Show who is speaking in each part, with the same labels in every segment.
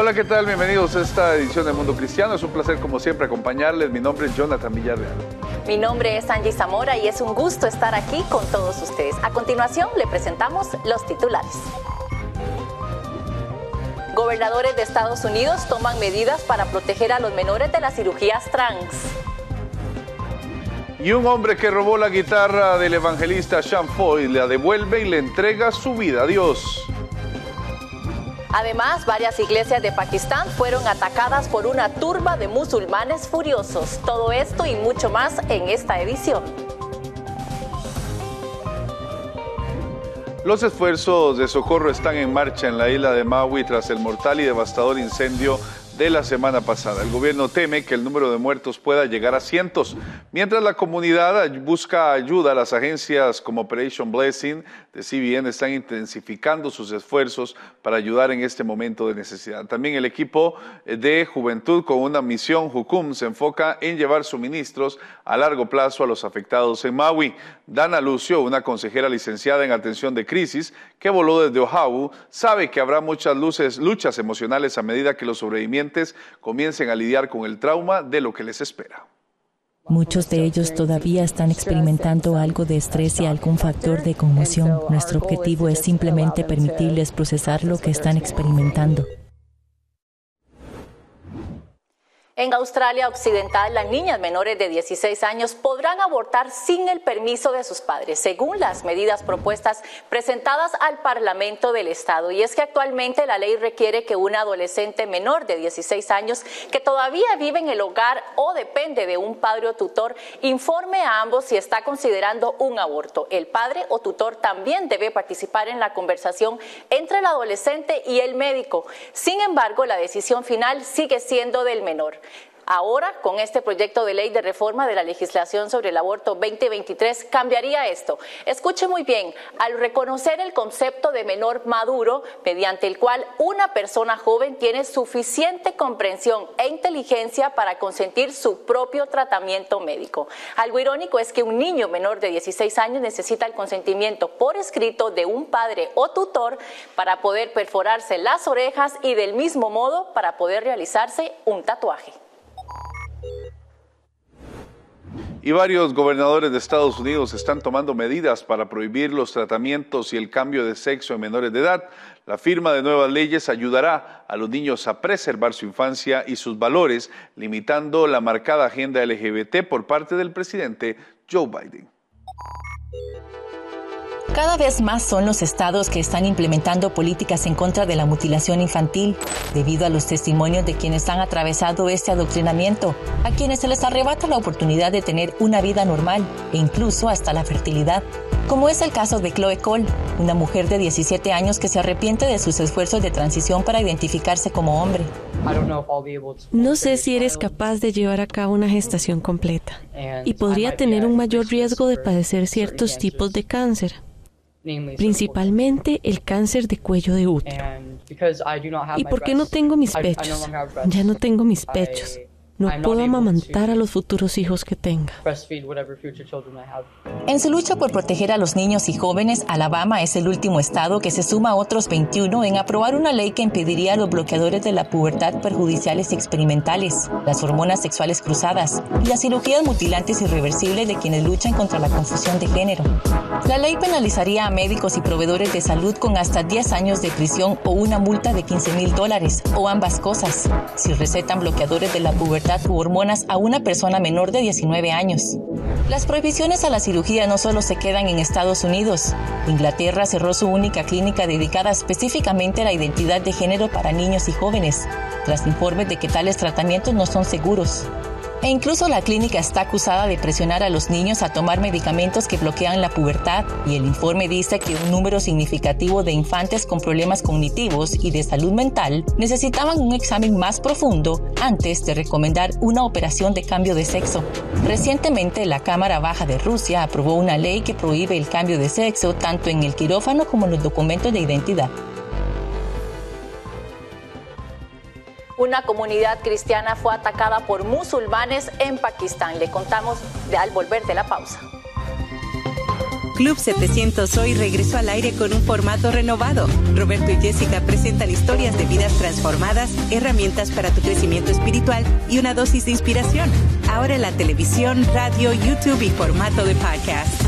Speaker 1: Hola, ¿qué tal? Bienvenidos a esta edición de Mundo Cristiano. Es un placer, como siempre, acompañarles. Mi nombre es Jonathan Villarreal.
Speaker 2: Mi nombre es Angie Zamora y es un gusto estar aquí con todos ustedes. A continuación, le presentamos los titulares. Gobernadores de Estados Unidos toman medidas para proteger a los menores de las cirugías trans.
Speaker 1: Y un hombre que robó la guitarra del evangelista Sean Foy la devuelve y le entrega su vida a Dios.
Speaker 2: Además, varias iglesias de Pakistán fueron atacadas por una turba de musulmanes furiosos. Todo esto y mucho más en esta edición.
Speaker 1: Los esfuerzos de socorro están en marcha en la isla de Maui tras el mortal y devastador incendio de la semana pasada. El gobierno teme que el número de muertos pueda llegar a cientos, mientras la comunidad busca ayuda. Las agencias como Operation Blessing de CBN están intensificando sus esfuerzos para ayudar en este momento de necesidad. También el equipo de juventud con una misión Jukum se enfoca en llevar suministros a largo plazo a los afectados en Maui. Dana Lucio, una consejera licenciada en atención de crisis que voló desde Oahu, sabe que habrá muchas luchas emocionales a medida que los sobrevivientes comiencen a lidiar con el trauma de lo que les espera.
Speaker 3: Muchos de ellos todavía están experimentando algo de estrés y algún factor de conmoción. Nuestro objetivo es simplemente permitirles procesar lo que están experimentando.
Speaker 2: En Australia Occidental, las niñas menores de 16 años podrán abortar sin el permiso de sus padres, según las medidas propuestas presentadas al Parlamento del Estado. Y es que actualmente la ley requiere que una adolescente menor de 16 años que todavía vive en el hogar o depende de un padre o tutor informe a ambos si está considerando un aborto. El padre o tutor también debe participar en la conversación entre el adolescente y el médico. Sin embargo, la decisión final sigue siendo del menor. Ahora, con este proyecto de ley de reforma de la legislación sobre el aborto 2023, cambiaría esto. Escuche muy bien, al reconocer el concepto de menor maduro, mediante el cual una persona joven tiene suficiente comprensión e inteligencia para consentir su propio tratamiento médico. Algo irónico es que un niño menor de 16 años necesita el consentimiento por escrito de un padre o tutor para poder perforarse las orejas y del mismo modo para poder realizarse un tatuaje.
Speaker 1: Y varios gobernadores de Estados Unidos están tomando medidas para prohibir los tratamientos y el cambio de sexo en menores de edad. La firma de nuevas leyes ayudará a los niños a preservar su infancia y sus valores, limitando la marcada agenda LGBT por parte del presidente Joe Biden.
Speaker 3: Cada vez más son los estados que están implementando políticas en contra de la mutilación infantil, debido a los testimonios de quienes han atravesado este adoctrinamiento, a quienes se les arrebata la oportunidad de tener una vida normal e incluso hasta la fertilidad, como es el caso de Chloe Cole, una mujer de 17 años que se arrepiente de sus esfuerzos de transición para identificarse como hombre.
Speaker 4: No sé si eres capaz de llevar a cabo una gestación completa y podría tener un mayor riesgo de padecer ciertos tipos de cáncer principalmente el cáncer de cuello de útero. ¿Y por qué no tengo mis pechos? Ya no tengo mis pechos.
Speaker 5: No puedo amamantar a los futuros hijos que tenga.
Speaker 3: En su lucha por proteger a los niños y jóvenes, Alabama es el último estado que se suma a otros 21 en aprobar una ley que impediría a los bloqueadores de la pubertad perjudiciales y experimentales, las hormonas sexuales cruzadas y las cirugías mutilantes irreversibles de quienes luchan contra la confusión de género. La ley penalizaría a médicos y proveedores de salud con hasta 10 años de prisión o una multa de 15 mil dólares, o ambas cosas, si recetan bloqueadores de la pubertad hormonas a una persona menor de 19 años. Las prohibiciones a la cirugía no solo se quedan en Estados Unidos. Inglaterra cerró su única clínica dedicada específicamente a la identidad de género para niños y jóvenes, tras informes de que tales tratamientos no son seguros. E incluso la clínica está acusada de presionar a los niños a tomar medicamentos que bloquean la pubertad y el informe dice que un número significativo de infantes con problemas cognitivos y de salud mental necesitaban un examen más profundo antes de recomendar una operación de cambio de sexo. Recientemente la Cámara Baja de Rusia aprobó una ley que prohíbe el cambio de sexo tanto en el quirófano como en los documentos de identidad.
Speaker 2: Una comunidad cristiana fue atacada por musulmanes en Pakistán. Le contamos de al volver de la pausa.
Speaker 6: Club 700 hoy regresó al aire con un formato renovado. Roberto y Jessica presentan historias de vidas transformadas, herramientas para tu crecimiento espiritual y una dosis de inspiración. Ahora en la televisión, radio, YouTube y formato de podcast.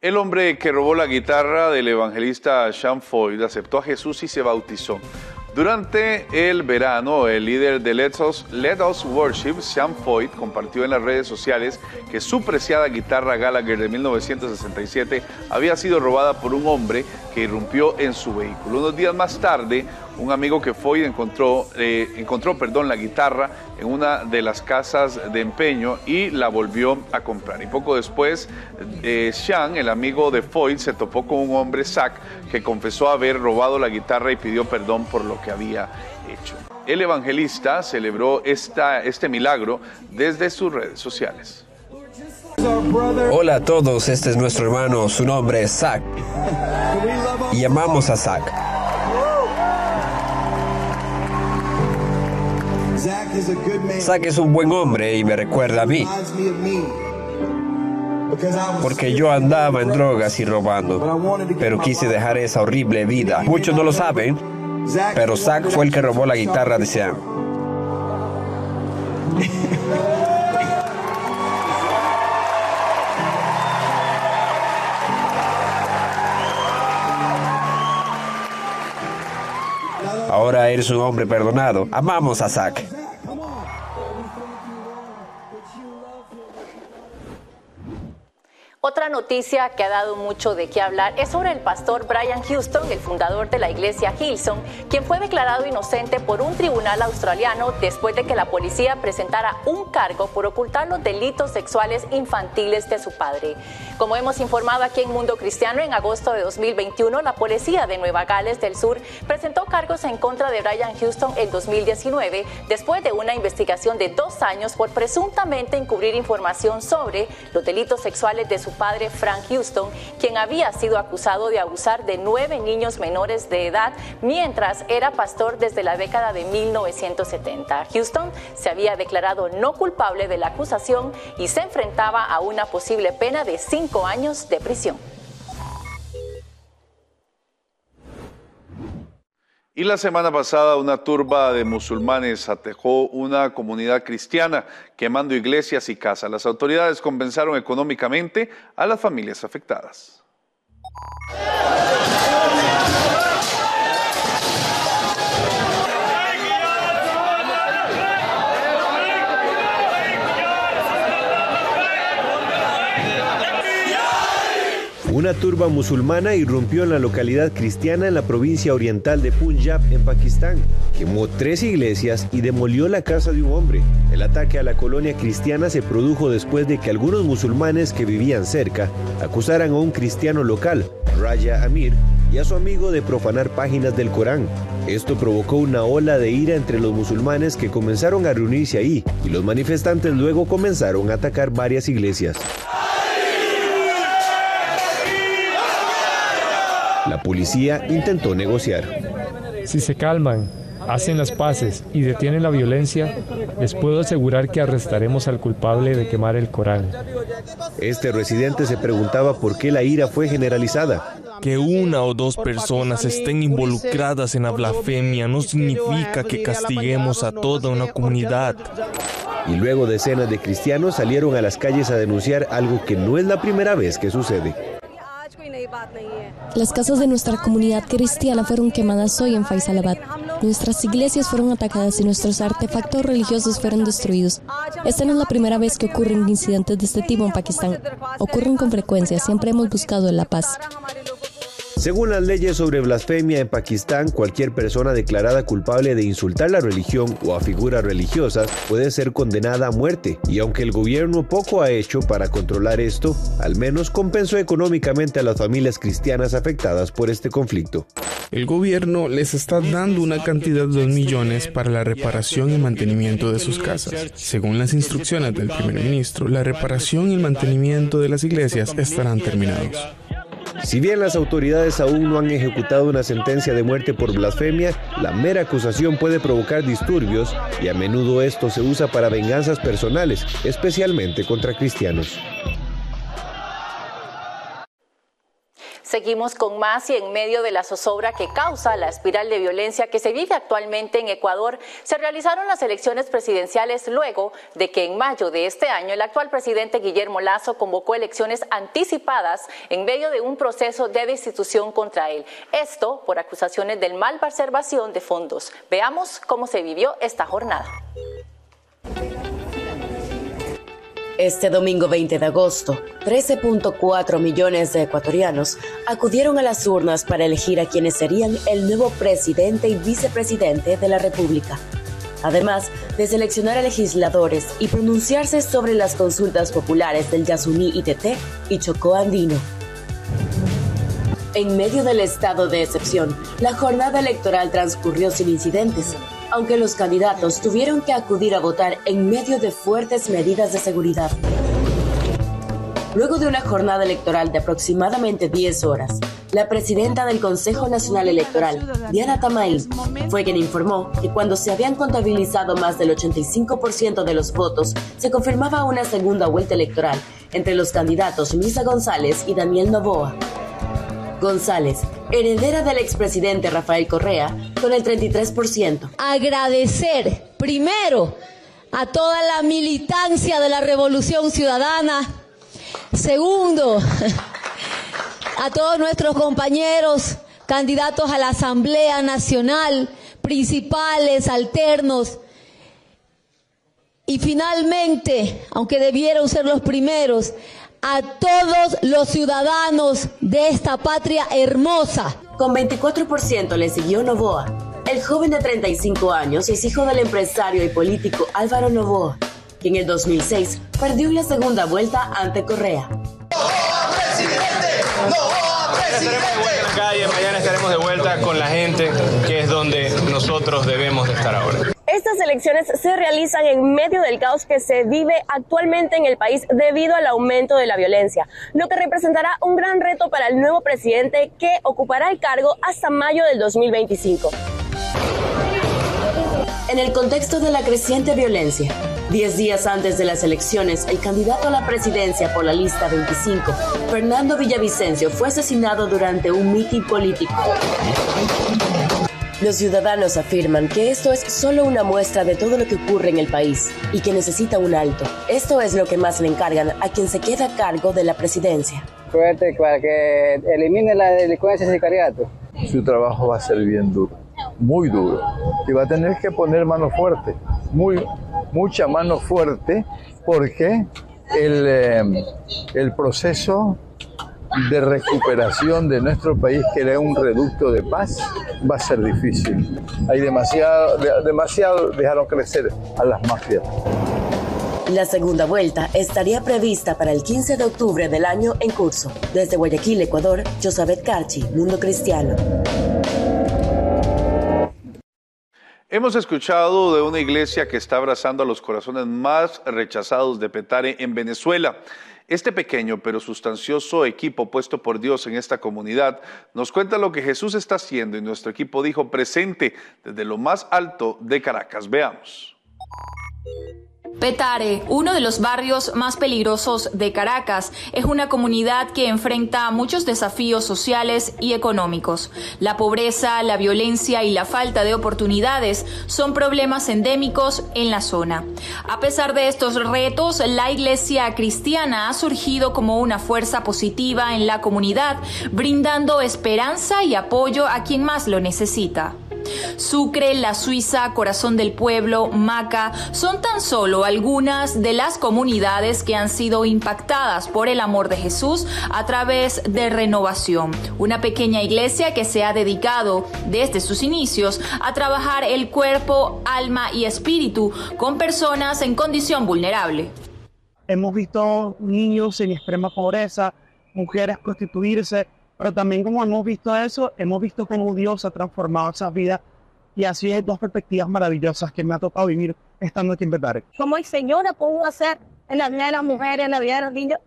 Speaker 1: El hombre que robó la guitarra del evangelista Sean Foyd aceptó a Jesús y se bautizó. Durante el verano, el líder de Let Us, Let Us Worship, Sean Foyt, compartió en las redes sociales que su preciada guitarra Gallagher de 1967 había sido robada por un hombre que irrumpió en su vehículo. Unos días más tarde, un amigo que Foyt encontró, eh, encontró perdón, la guitarra en una de las casas de empeño y la volvió a comprar. Y poco después, eh, Sean, el amigo de Foyt, se topó con un hombre, Zach, que confesó haber robado la guitarra y pidió perdón por lo que había hecho. El evangelista celebró esta, este milagro desde sus redes sociales.
Speaker 7: Hola a todos, este es nuestro hermano, su nombre es Zach. Y amamos a Zach. Zach es un buen hombre y me recuerda a mí. Porque yo andaba en drogas y robando, pero quise dejar esa horrible vida. Muchos no lo saben, pero Zach fue el que robó la guitarra de Sean. Ahora eres un hombre perdonado. Amamos a Zach.
Speaker 2: Noticia que ha dado mucho de qué hablar es sobre el pastor Brian Houston, el fundador de la iglesia Hillsong, quien fue declarado inocente por un tribunal australiano después de que la policía presentara un cargo por ocultar los delitos sexuales infantiles de su padre. Como hemos informado aquí en Mundo Cristiano, en agosto de 2021, la policía de Nueva Gales del Sur presentó cargos en contra de Brian Houston en 2019 después de una investigación de dos años por presuntamente encubrir información sobre los delitos sexuales de su padre Frank Houston, quien había sido acusado de abusar de nueve niños menores de edad mientras era pastor desde la década de 1970. Houston se había declarado no culpable de la acusación y se enfrentaba a una posible pena de cinco años de prisión.
Speaker 1: Y la semana pasada una turba de musulmanes atejó una comunidad cristiana quemando iglesias y casas. Las autoridades compensaron económicamente a las familias afectadas.
Speaker 8: Una turba musulmana irrumpió en la localidad cristiana en la provincia oriental de Punjab, en Pakistán. Quemó tres iglesias y demolió la casa de un hombre. El ataque a la colonia cristiana se produjo después de que algunos musulmanes que vivían cerca acusaran a un cristiano local, Raya Amir, y a su amigo de profanar páginas del Corán. Esto provocó una ola de ira entre los musulmanes que comenzaron a reunirse ahí y los manifestantes luego comenzaron a atacar varias iglesias. La policía intentó negociar.
Speaker 9: Si se calman hacen las paces y detienen la violencia, les puedo asegurar que arrestaremos al culpable de quemar el Corán.
Speaker 8: Este residente se preguntaba por qué la ira fue generalizada.
Speaker 10: Que una o dos personas estén involucradas en la blasfemia no significa que castiguemos a toda una comunidad.
Speaker 8: Y luego decenas de cristianos salieron a las calles a denunciar algo que no es la primera vez que sucede.
Speaker 11: Las casas de nuestra comunidad cristiana fueron quemadas hoy en Faisalabad. Nuestras iglesias fueron atacadas y nuestros artefactos religiosos fueron destruidos. Esta no es la primera vez que ocurren incidentes de este tipo en Pakistán. Ocurren con frecuencia, siempre hemos buscado la paz.
Speaker 8: Según las leyes sobre blasfemia en Pakistán, cualquier persona declarada culpable de insultar la religión o a figuras religiosas puede ser condenada a muerte. Y aunque el gobierno poco ha hecho para controlar esto, al menos compensó económicamente a las familias cristianas afectadas por este conflicto.
Speaker 10: El gobierno les está dando una cantidad de 2 millones para la reparación y mantenimiento de sus casas. Según las instrucciones del primer ministro, la reparación y el mantenimiento de las iglesias estarán terminados.
Speaker 8: Si bien las autoridades aún no han ejecutado una sentencia de muerte por blasfemia, la mera acusación puede provocar disturbios y a menudo esto se usa para venganzas personales, especialmente contra cristianos.
Speaker 2: Seguimos con más y en medio de la zozobra que causa la espiral de violencia que se vive actualmente en Ecuador, se realizaron las elecciones presidenciales luego de que en mayo de este año el actual presidente Guillermo Lazo convocó elecciones anticipadas en medio de un proceso de destitución contra él. Esto por acusaciones del malversación de fondos. Veamos cómo se vivió esta jornada.
Speaker 12: Este domingo 20 de agosto, 13.4 millones de ecuatorianos acudieron a las urnas para elegir a quienes serían el nuevo presidente y vicepresidente de la República. Además de seleccionar a legisladores y pronunciarse sobre las consultas populares del Yasuní ITT y Chocó Andino. En medio del estado de excepción, la jornada electoral transcurrió sin incidentes, aunque los candidatos tuvieron que acudir a votar en medio de fuertes medidas de seguridad. Luego de una jornada electoral de aproximadamente 10 horas, la presidenta del Consejo Nacional Electoral, Diana Tamail, fue quien informó que cuando se habían contabilizado más del 85% de los votos, se confirmaba una segunda vuelta electoral entre los candidatos Misa González y Daniel Novoa. González, heredera del expresidente Rafael Correa, con el 33%.
Speaker 13: Agradecer primero a toda la militancia de la Revolución Ciudadana. Segundo, a todos nuestros compañeros candidatos a la Asamblea Nacional, principales, alternos. Y finalmente, aunque debieron ser los primeros, a todos los ciudadanos de esta patria hermosa.
Speaker 12: Con 24% le siguió Novoa. El joven de 35 años es hijo del empresario y político Álvaro Novoa, que en el 2006 perdió la segunda vuelta ante Correa.
Speaker 14: mañana estaremos de vuelta con la gente, que es donde nosotros debemos de estar ahora.
Speaker 15: Estas elecciones se realizan en medio del caos que se vive actualmente en el país debido al aumento de la violencia, lo que representará un gran reto para el nuevo presidente que ocupará el cargo hasta mayo del 2025.
Speaker 12: En el contexto de la creciente violencia, diez días antes de las elecciones, el candidato a la presidencia por la lista 25, Fernando Villavicencio, fue asesinado durante un mitin político. Los ciudadanos afirman que esto es solo una muestra de todo lo que ocurre en el país y que necesita un alto. Esto es lo que más le encargan a quien se queda a cargo de la presidencia.
Speaker 16: Fuerte para que elimine la delincuencia y sicariato.
Speaker 17: Su trabajo va a ser bien duro, muy duro. Y va a tener que poner mano fuerte, muy, mucha mano fuerte, porque el, eh, el proceso de recuperación de nuestro país, que era un reducto de paz, va a ser difícil. Hay demasiado, demasiado dejaron crecer a las mafias.
Speaker 12: La segunda vuelta estaría prevista para el 15 de octubre del año en curso. Desde Guayaquil, Ecuador, Josabet Carchi, Mundo Cristiano.
Speaker 1: Hemos escuchado de una iglesia que está abrazando a los corazones más rechazados de Petare en Venezuela. Este pequeño pero sustancioso equipo puesto por Dios en esta comunidad nos cuenta lo que Jesús está haciendo y nuestro equipo dijo presente desde lo más alto de Caracas. Veamos.
Speaker 18: Petare, uno de los barrios más peligrosos de Caracas, es una comunidad que enfrenta muchos desafíos sociales y económicos. La pobreza, la violencia y la falta de oportunidades son problemas endémicos en la zona. A pesar de estos retos, la iglesia cristiana ha surgido como una fuerza positiva en la comunidad, brindando esperanza y apoyo a quien más lo necesita. Sucre, La Suiza, Corazón del Pueblo, Maca son tan solo algunas de las comunidades que han sido impactadas por el amor de Jesús a través de Renovación, una pequeña iglesia que se ha dedicado desde sus inicios a trabajar el cuerpo, alma y espíritu con personas en condición vulnerable.
Speaker 19: Hemos visto niños en extrema pobreza, mujeres prostituirse, pero también como hemos visto eso, hemos visto cómo Dios ha transformado esas vidas y así hay dos perspectivas maravillosas que me ha tocado vivir estando aquí en Petare.
Speaker 20: Como el Señor pudo hacer en la vida de las mujeres, en la vida de los niños,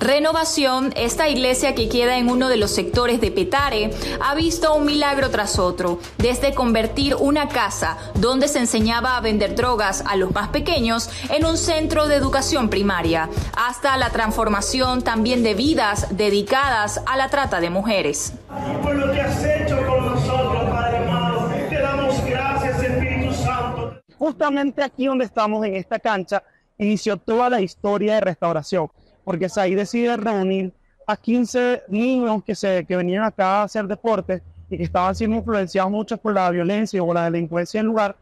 Speaker 18: Renovación, esta iglesia que queda en uno de los sectores de Petare, ha visto un milagro tras otro, desde convertir una casa donde se enseñaba a vender drogas a los más pequeños en un centro de educación primaria, hasta la transformación también de vidas dedicadas a la trata de mujeres.
Speaker 21: Por lo que has hecho con nosotros, Padre amado, te damos gracias, Espíritu Santo.
Speaker 19: Justamente aquí donde estamos en esta cancha, inició toda la historia de restauración porque ahí decide reunir a 15 niños que, se, que venían acá a hacer deporte y que estaban siendo influenciados mucho por la violencia o la delincuencia en lugar,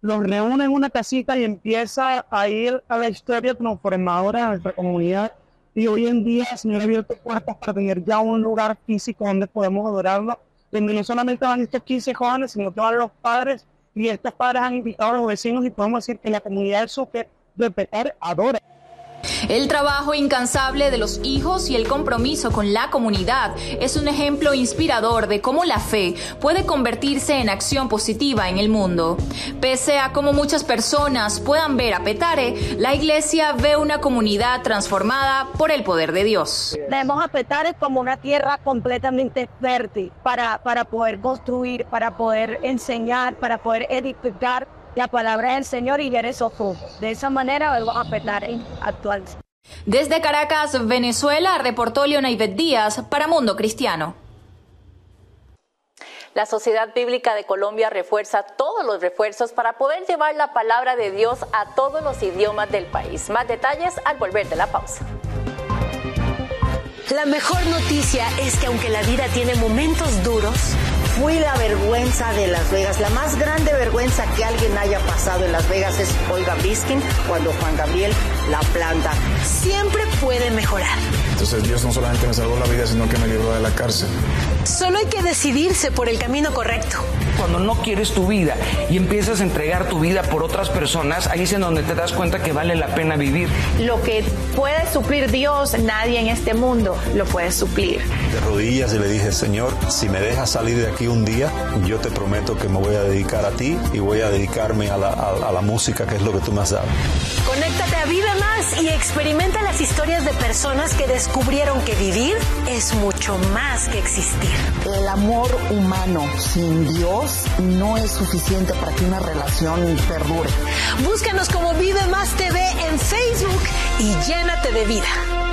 Speaker 19: los reúne en una casita y empieza a ir a la historia transformadora de nuestra comunidad. Y hoy en día el Señor ha abierto puertas para tener ya un lugar físico donde podemos adorarlo, donde no solamente van estos 15 jóvenes, sino que van los padres y estos padres han invitado a los vecinos y podemos decir que la comunidad del súper de Petar adora.
Speaker 18: El trabajo incansable de los hijos y el compromiso con la comunidad es un ejemplo inspirador de cómo la fe puede convertirse en acción positiva en el mundo. Pese a cómo muchas personas puedan ver a Petare, la iglesia ve una comunidad transformada por el poder de Dios.
Speaker 20: Vemos a Petare como una tierra completamente fértil para, para poder construir, para poder enseñar, para poder edificar la palabra del Señor y eres ojo. De esa manera vamos a petar en actual.
Speaker 18: Desde Caracas, Venezuela, reportó Leona Díaz para Mundo Cristiano.
Speaker 2: La Sociedad Bíblica de Colombia refuerza todos los refuerzos para poder llevar la palabra de Dios a todos los idiomas del país. Más detalles al volver de la pausa.
Speaker 22: La mejor noticia es que aunque la vida tiene momentos duros, fui la vergüenza de Las Vegas. La más grande vergüenza que alguien haya pasado en Las Vegas es Olga Biskin cuando Juan Gabriel la planta. Siempre puede mejorar.
Speaker 23: Entonces Dios no solamente me salvó la vida, sino que me libró de la cárcel.
Speaker 22: Solo hay que decidirse por el camino correcto.
Speaker 14: Cuando no quieres tu vida y empiezas a entregar tu vida por otras personas, ahí es en donde te das cuenta que vale la pena vivir.
Speaker 24: Lo que puede suplir Dios, nadie en este mundo lo puede suplir.
Speaker 25: De rodillas y le dije, Señor, si me dejas salir de aquí un día, yo te prometo que me voy a dedicar a ti y voy a dedicarme a la, a la música, que es lo que tú me has dado.
Speaker 22: Conéctate a Vive Más y experimenta las historias de personas que descubrieron que vivir es mucho más que existir.
Speaker 26: El amor humano sin Dios no es suficiente para que una relación perdure.
Speaker 22: Búscanos como Vive Más TV en Facebook y llénate de vida.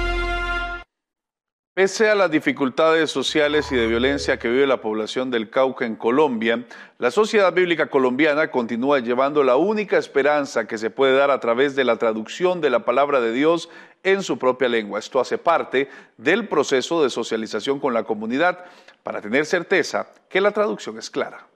Speaker 1: Pese a las dificultades sociales y de violencia que vive la población del Cauca en Colombia, la Sociedad Bíblica Colombiana continúa llevando la única esperanza que se puede dar a través de la traducción de la palabra de Dios en su propia lengua. Esto hace parte del proceso de socialización con la comunidad para tener certeza que la traducción es clara.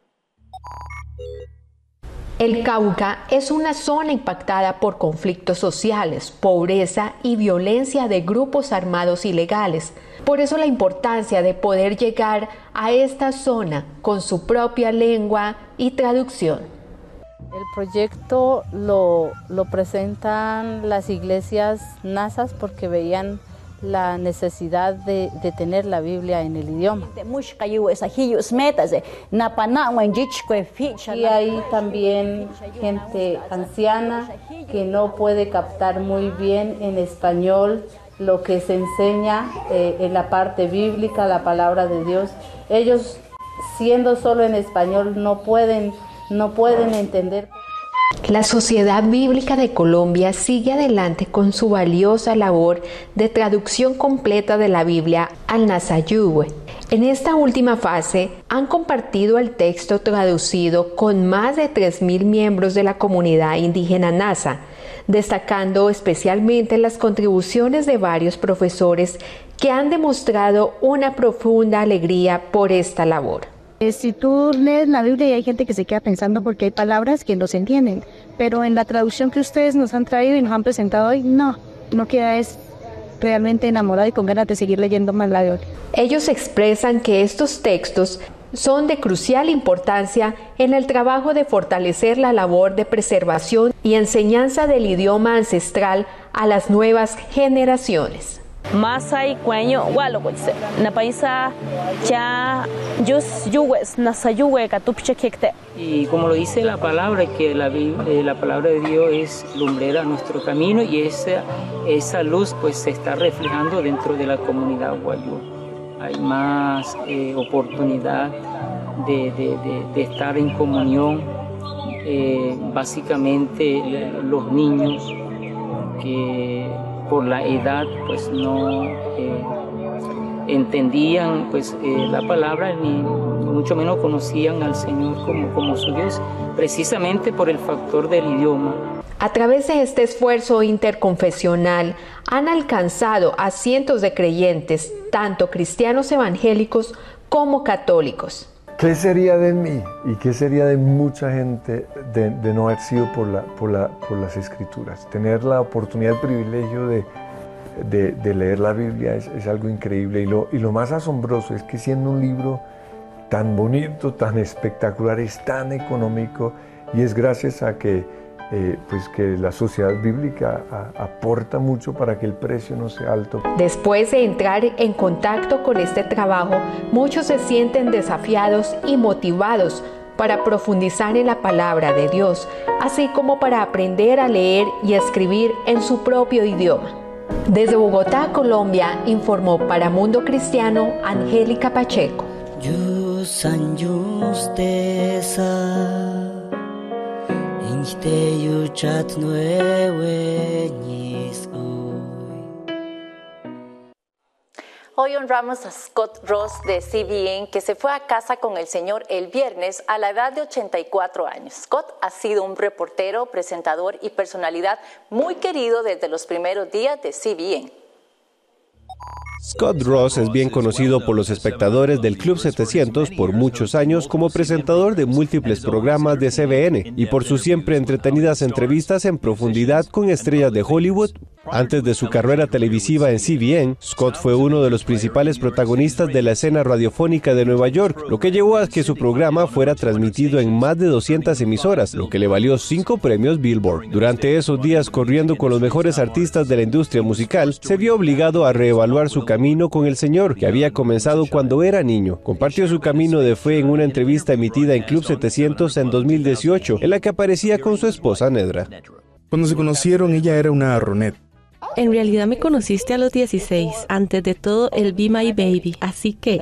Speaker 27: El Cauca es una zona impactada por conflictos sociales, pobreza y violencia de grupos armados ilegales. Por eso la importancia de poder llegar a esta zona con su propia lengua y traducción.
Speaker 5: El proyecto lo, presentan las iglesias NASAS porque veían la necesidad de, tener la Biblia en el idioma. Y hay también gente anciana que no puede captar muy bien en español lo que se enseña eh, en la parte bíblica, la palabra de Dios. Ellos, siendo solo en español, no pueden, no pueden entender.
Speaker 27: La Sociedad Bíblica de Colombia sigue adelante con su valiosa labor de traducción completa de la Biblia al Nazayugüe. En esta última fase han compartido el texto traducido con más de 3.000 miembros de la comunidad indígena NASA, destacando especialmente las contribuciones de varios profesores que han demostrado una profunda alegría por esta labor.
Speaker 28: Eh, si tú lees la Biblia y hay gente que se queda pensando porque hay palabras que no se entienden, pero en la traducción que ustedes nos han traído y nos han presentado hoy, no, no queda es realmente enamorado y con ganas de seguir leyendo más la Biblia.
Speaker 27: Ellos expresan que estos textos son de crucial importancia en el trabajo de fortalecer la labor de preservación y enseñanza del idioma ancestral a las nuevas generaciones.
Speaker 29: Masai cueño walowitse na paisa ya yus yuwes nasayuwe katupchekekte
Speaker 30: y como lo dice la palabra que la, eh, la palabra de Dios es lumbrera a nuestro camino y esa, esa luz pues se está reflejando dentro de la comunidad guayú hay más eh, oportunidad de, de, de, estar en comunión eh, básicamente los niños que por la edad pues no eh, entendían pues eh, la palabra ni mucho menos conocían al Señor como, como su Dios, precisamente por el factor del idioma.
Speaker 27: A través de este esfuerzo interconfesional han alcanzado a cientos de creyentes, tanto cristianos evangélicos como católicos.
Speaker 17: ¿Qué sería de mí y qué sería de mucha gente de, no haber sido por, la, por, la, por, las escrituras? Tener la oportunidad, el privilegio de, leer la Biblia es, algo increíble. Y lo más asombroso es que siendo un libro tan bonito, tan espectacular, es tan económico y es gracias a que eh, pues que la sociedad bíblica aporta mucho para que el precio no sea alto.
Speaker 27: Después de entrar en contacto con este trabajo, muchos se sienten desafiados y motivados para profundizar en la palabra de Dios, así como para aprender a leer y escribir en su propio idioma. Desde Bogotá, Colombia, informó para Mundo Cristiano Angélica Pacheco.
Speaker 2: Hoy honramos a Scott Ross de CBN, que se fue a casa con el Señor el viernes a la edad de 84 años. Scott ha sido un reportero, presentador y personalidad muy querido desde los primeros días de CBN.
Speaker 8: Scott Ross es bien conocido por los espectadores del Club 700 por muchos años como presentador de múltiples programas de CBN y por sus siempre entretenidas entrevistas en profundidad con estrellas de Hollywood. Antes de su carrera televisiva en CBN, Scott fue uno de los principales protagonistas de la escena radiofónica de Nueva York, lo que llevó a que su programa fuera transmitido en más de 200 emisoras, lo que le valió cinco premios Billboard. Durante esos días corriendo con los mejores artistas de la industria musical, se vio obligado a reevaluar su camino con el Señor, que había comenzado cuando era niño. Compartió su camino de fe en una entrevista emitida en Club 700 en 2018, en la que aparecía con su esposa Nedra.
Speaker 31: Cuando se conocieron, ella era una Ronet.
Speaker 32: En realidad me conociste a los 16, antes de todo el Be My Baby, así que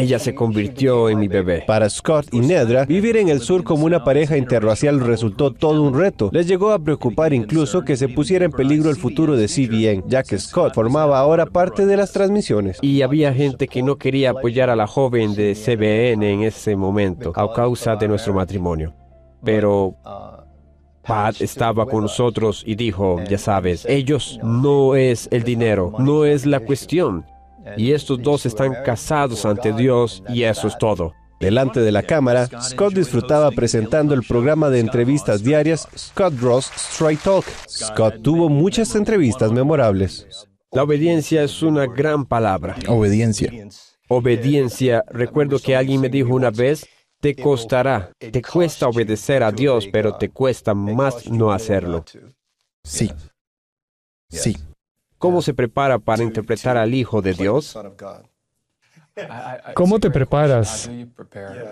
Speaker 8: ella se convirtió en mi bebé. Para Scott y Nedra, vivir en el sur como una pareja interracial resultó todo un reto. Les llegó a preocupar incluso que se pusiera en peligro el futuro de CBN, ya que Scott formaba ahora parte de las transmisiones.
Speaker 7: Y había gente que no quería apoyar a la joven de CBN en ese momento, a causa de nuestro matrimonio. Pero Pat estaba con nosotros y dijo, ya sabes, ellos no es el dinero, no es la cuestión. Y estos dos están casados ante Dios y eso es todo.
Speaker 8: Delante de la cámara, Scott disfrutaba presentando el programa de entrevistas diarias Scott Ross Straight Talk. Scott tuvo muchas entrevistas memorables.
Speaker 7: La obediencia es una gran palabra.
Speaker 31: Obediencia.
Speaker 7: Obediencia. Recuerdo que alguien me dijo una vez, te costará, te cuesta obedecer a Dios, pero te cuesta más no hacerlo.
Speaker 31: Sí. Sí.
Speaker 7: ¿Cómo se prepara para interpretar al Hijo de Dios?
Speaker 33: ¿Cómo te preparas?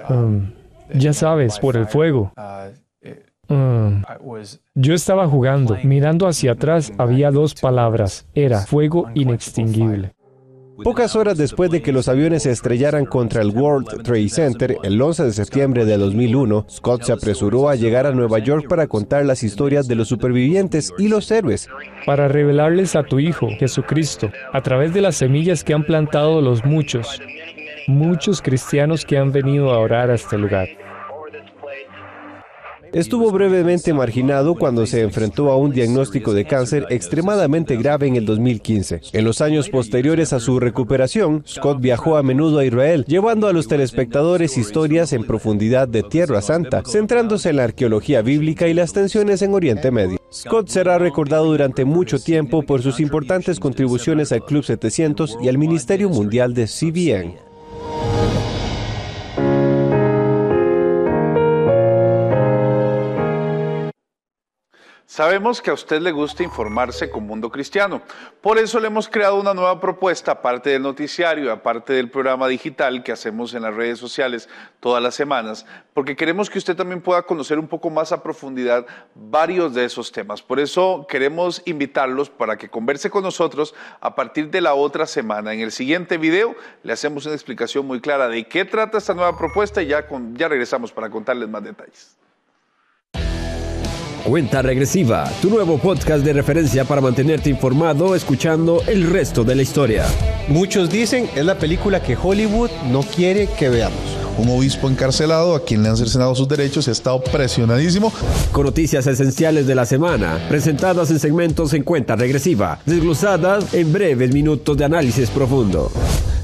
Speaker 33: Um, ya sabes, por el fuego.
Speaker 9: Mm. Yo estaba jugando. Mirando hacia atrás había dos palabras. Era fuego inextinguible.
Speaker 8: Pocas horas después de que los aviones se estrellaran contra el World Trade Center el 11 de septiembre de 2001, Scott se apresuró a llegar a Nueva York para contar las historias de los supervivientes y los héroes.
Speaker 9: Para revelarles a tu Hijo, Jesucristo, a través de las semillas que han plantado los muchos, muchos cristianos que han venido a orar a este lugar.
Speaker 8: Estuvo brevemente marginado cuando se enfrentó a un diagnóstico de cáncer extremadamente grave en el 2015. En los años posteriores a su recuperación, Scott viajó a menudo a Israel, llevando a los telespectadores historias en profundidad de Tierra Santa, centrándose en la arqueología bíblica y las tensiones en Oriente Medio. Scott será recordado durante mucho tiempo por sus importantes contribuciones al Club 700 y al Ministerio Mundial de CBN.
Speaker 1: Sabemos que a usted le gusta informarse con Mundo Cristiano. Por eso le hemos creado una nueva propuesta, aparte del noticiario, aparte del programa digital que hacemos en las redes sociales todas las semanas, porque queremos que usted también pueda conocer un poco más a profundidad varios de esos temas. Por eso queremos invitarlos para que converse con nosotros a partir de la otra semana. En el siguiente video le hacemos una explicación muy clara de qué trata esta nueva propuesta y ya, ya regresamos para contarles más detalles.
Speaker 7: Cuenta Regresiva, tu nuevo podcast de referencia para mantenerte informado escuchando el resto de la historia.
Speaker 8: Muchos dicen es la película que Hollywood no quiere que veamos.
Speaker 31: Un obispo encarcelado a quien le han cercenado sus derechos ha estado presionadísimo.
Speaker 7: Con noticias esenciales de la semana, presentadas en segmentos en cuenta regresiva, desglosadas en breves minutos de análisis profundo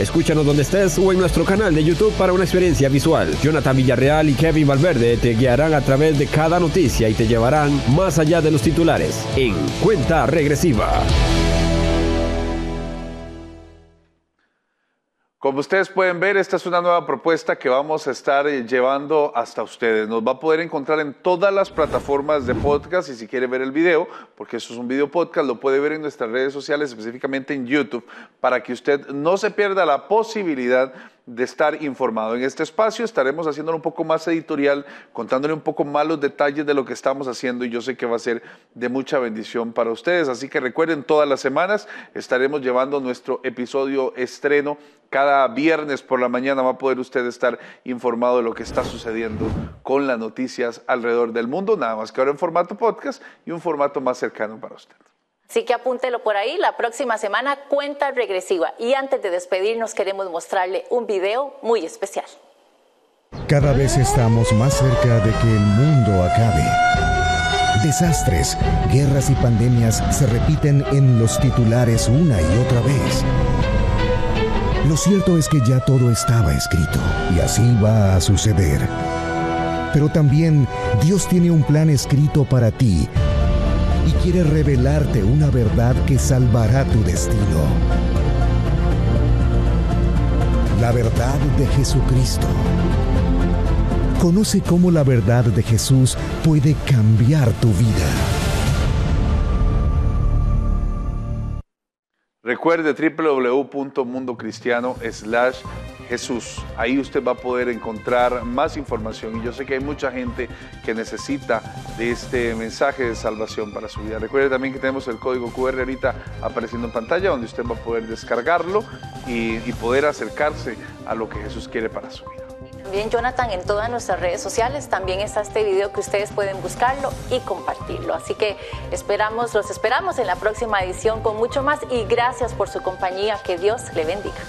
Speaker 7: Escúchanos donde estés o en nuestro canal de YouTube para una experiencia visual. Jonathan Villarreal y Kevin Valverde te guiarán a través de cada noticia y te llevarán más allá de los titulares en cuenta regresiva.
Speaker 1: Como ustedes pueden ver, esta es una nueva propuesta que vamos a estar eh, llevando hasta ustedes. Nos va a poder encontrar en todas las plataformas de podcast y si quiere ver el video, porque eso es un video podcast, lo puede ver en nuestras redes sociales, específicamente en YouTube, para que usted no se pierda la posibilidad de estar informado. En este espacio estaremos haciéndolo un poco más editorial, contándole un poco más los detalles de lo que estamos haciendo y yo sé que va a ser de mucha bendición para ustedes. Así que recuerden, todas las semanas estaremos llevando nuestro episodio estreno. Cada viernes por la mañana va a poder usted estar informado de lo que está sucediendo con las noticias alrededor del mundo, nada más que ahora en formato podcast y un formato más cercano para usted.
Speaker 2: Así que apúntelo por ahí, la próxima semana cuenta regresiva. Y antes de despedirnos queremos mostrarle un video muy especial.
Speaker 34: Cada vez estamos más cerca de que el mundo acabe. Desastres, guerras y pandemias se repiten en los titulares una y otra vez. Lo cierto es que ya todo estaba escrito y así va a suceder. Pero también Dios tiene un plan escrito para ti quiere revelarte una verdad que salvará tu destino. La verdad de Jesucristo. Conoce cómo la verdad de Jesús puede cambiar tu vida.
Speaker 1: Recuerde www.mundocristiano Jesús. Ahí usted va a poder encontrar más información y yo sé que hay mucha gente que necesita de este mensaje de salvación para su vida. Recuerde también que tenemos el código QR ahorita apareciendo en pantalla donde usted va a poder descargarlo y, y poder acercarse a lo que Jesús quiere para su vida.
Speaker 2: También Jonathan en todas nuestras redes sociales también está este video que ustedes pueden buscarlo y compartirlo. Así que esperamos, los esperamos en la próxima edición con mucho más y gracias por su compañía. Que Dios le bendiga.